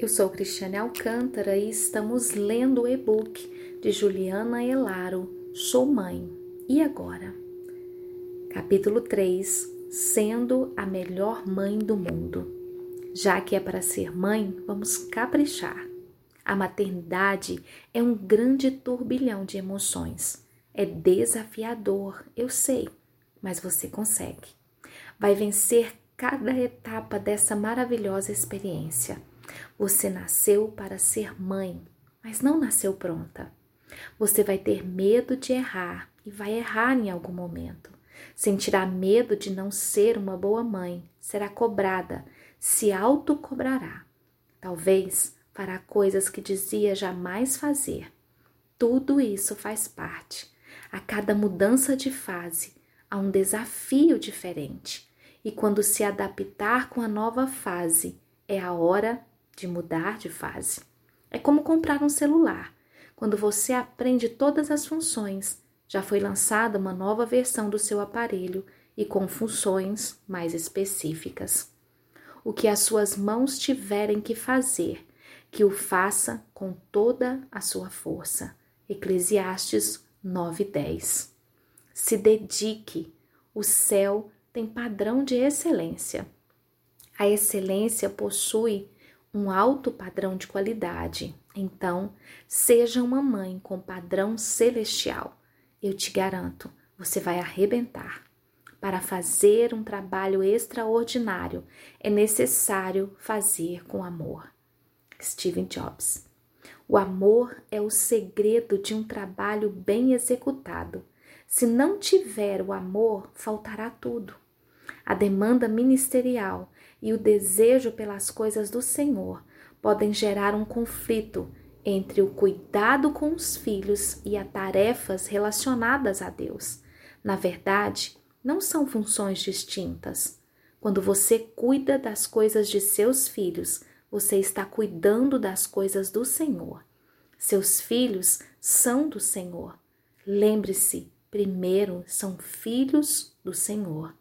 Eu sou Cristiane Alcântara e estamos lendo o e-book de Juliana Elaro, Sou Mãe. E agora? Capítulo 3 Sendo a melhor mãe do mundo. Já que é para ser mãe, vamos caprichar. A maternidade é um grande turbilhão de emoções. É desafiador, eu sei, mas você consegue. Vai vencer cada etapa dessa maravilhosa experiência você nasceu para ser mãe, mas não nasceu pronta. Você vai ter medo de errar e vai errar em algum momento. Sentirá medo de não ser uma boa mãe, será cobrada, se autocobrará. Talvez fará coisas que dizia jamais fazer. Tudo isso faz parte. A cada mudança de fase há um desafio diferente. E quando se adaptar com a nova fase, é a hora de mudar de fase. É como comprar um celular. Quando você aprende todas as funções, já foi lançada uma nova versão do seu aparelho e com funções mais específicas. O que as suas mãos tiverem que fazer, que o faça com toda a sua força. Eclesiastes 9:10. Se dedique. O céu tem padrão de excelência. A excelência possui um alto padrão de qualidade. Então, seja uma mãe com padrão celestial. Eu te garanto, você vai arrebentar. Para fazer um trabalho extraordinário, é necessário fazer com amor. Steven Jobs. O amor é o segredo de um trabalho bem executado. Se não tiver o amor, faltará tudo. A demanda ministerial e o desejo pelas coisas do Senhor podem gerar um conflito entre o cuidado com os filhos e as tarefas relacionadas a Deus. Na verdade, não são funções distintas. Quando você cuida das coisas de seus filhos, você está cuidando das coisas do Senhor. Seus filhos são do Senhor. Lembre-se, primeiro são filhos do Senhor.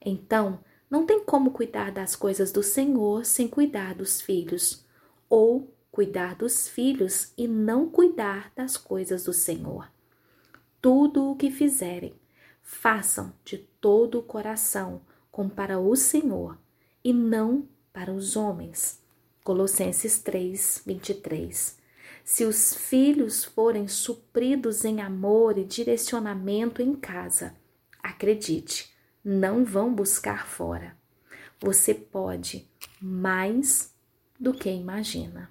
Então, não tem como cuidar das coisas do Senhor sem cuidar dos filhos, ou cuidar dos filhos e não cuidar das coisas do Senhor. Tudo o que fizerem, façam de todo o coração, como para o Senhor, e não para os homens. Colossenses 3, 23. Se os filhos forem supridos em amor e direcionamento em casa, acredite, não vão buscar fora. Você pode mais do que imagina.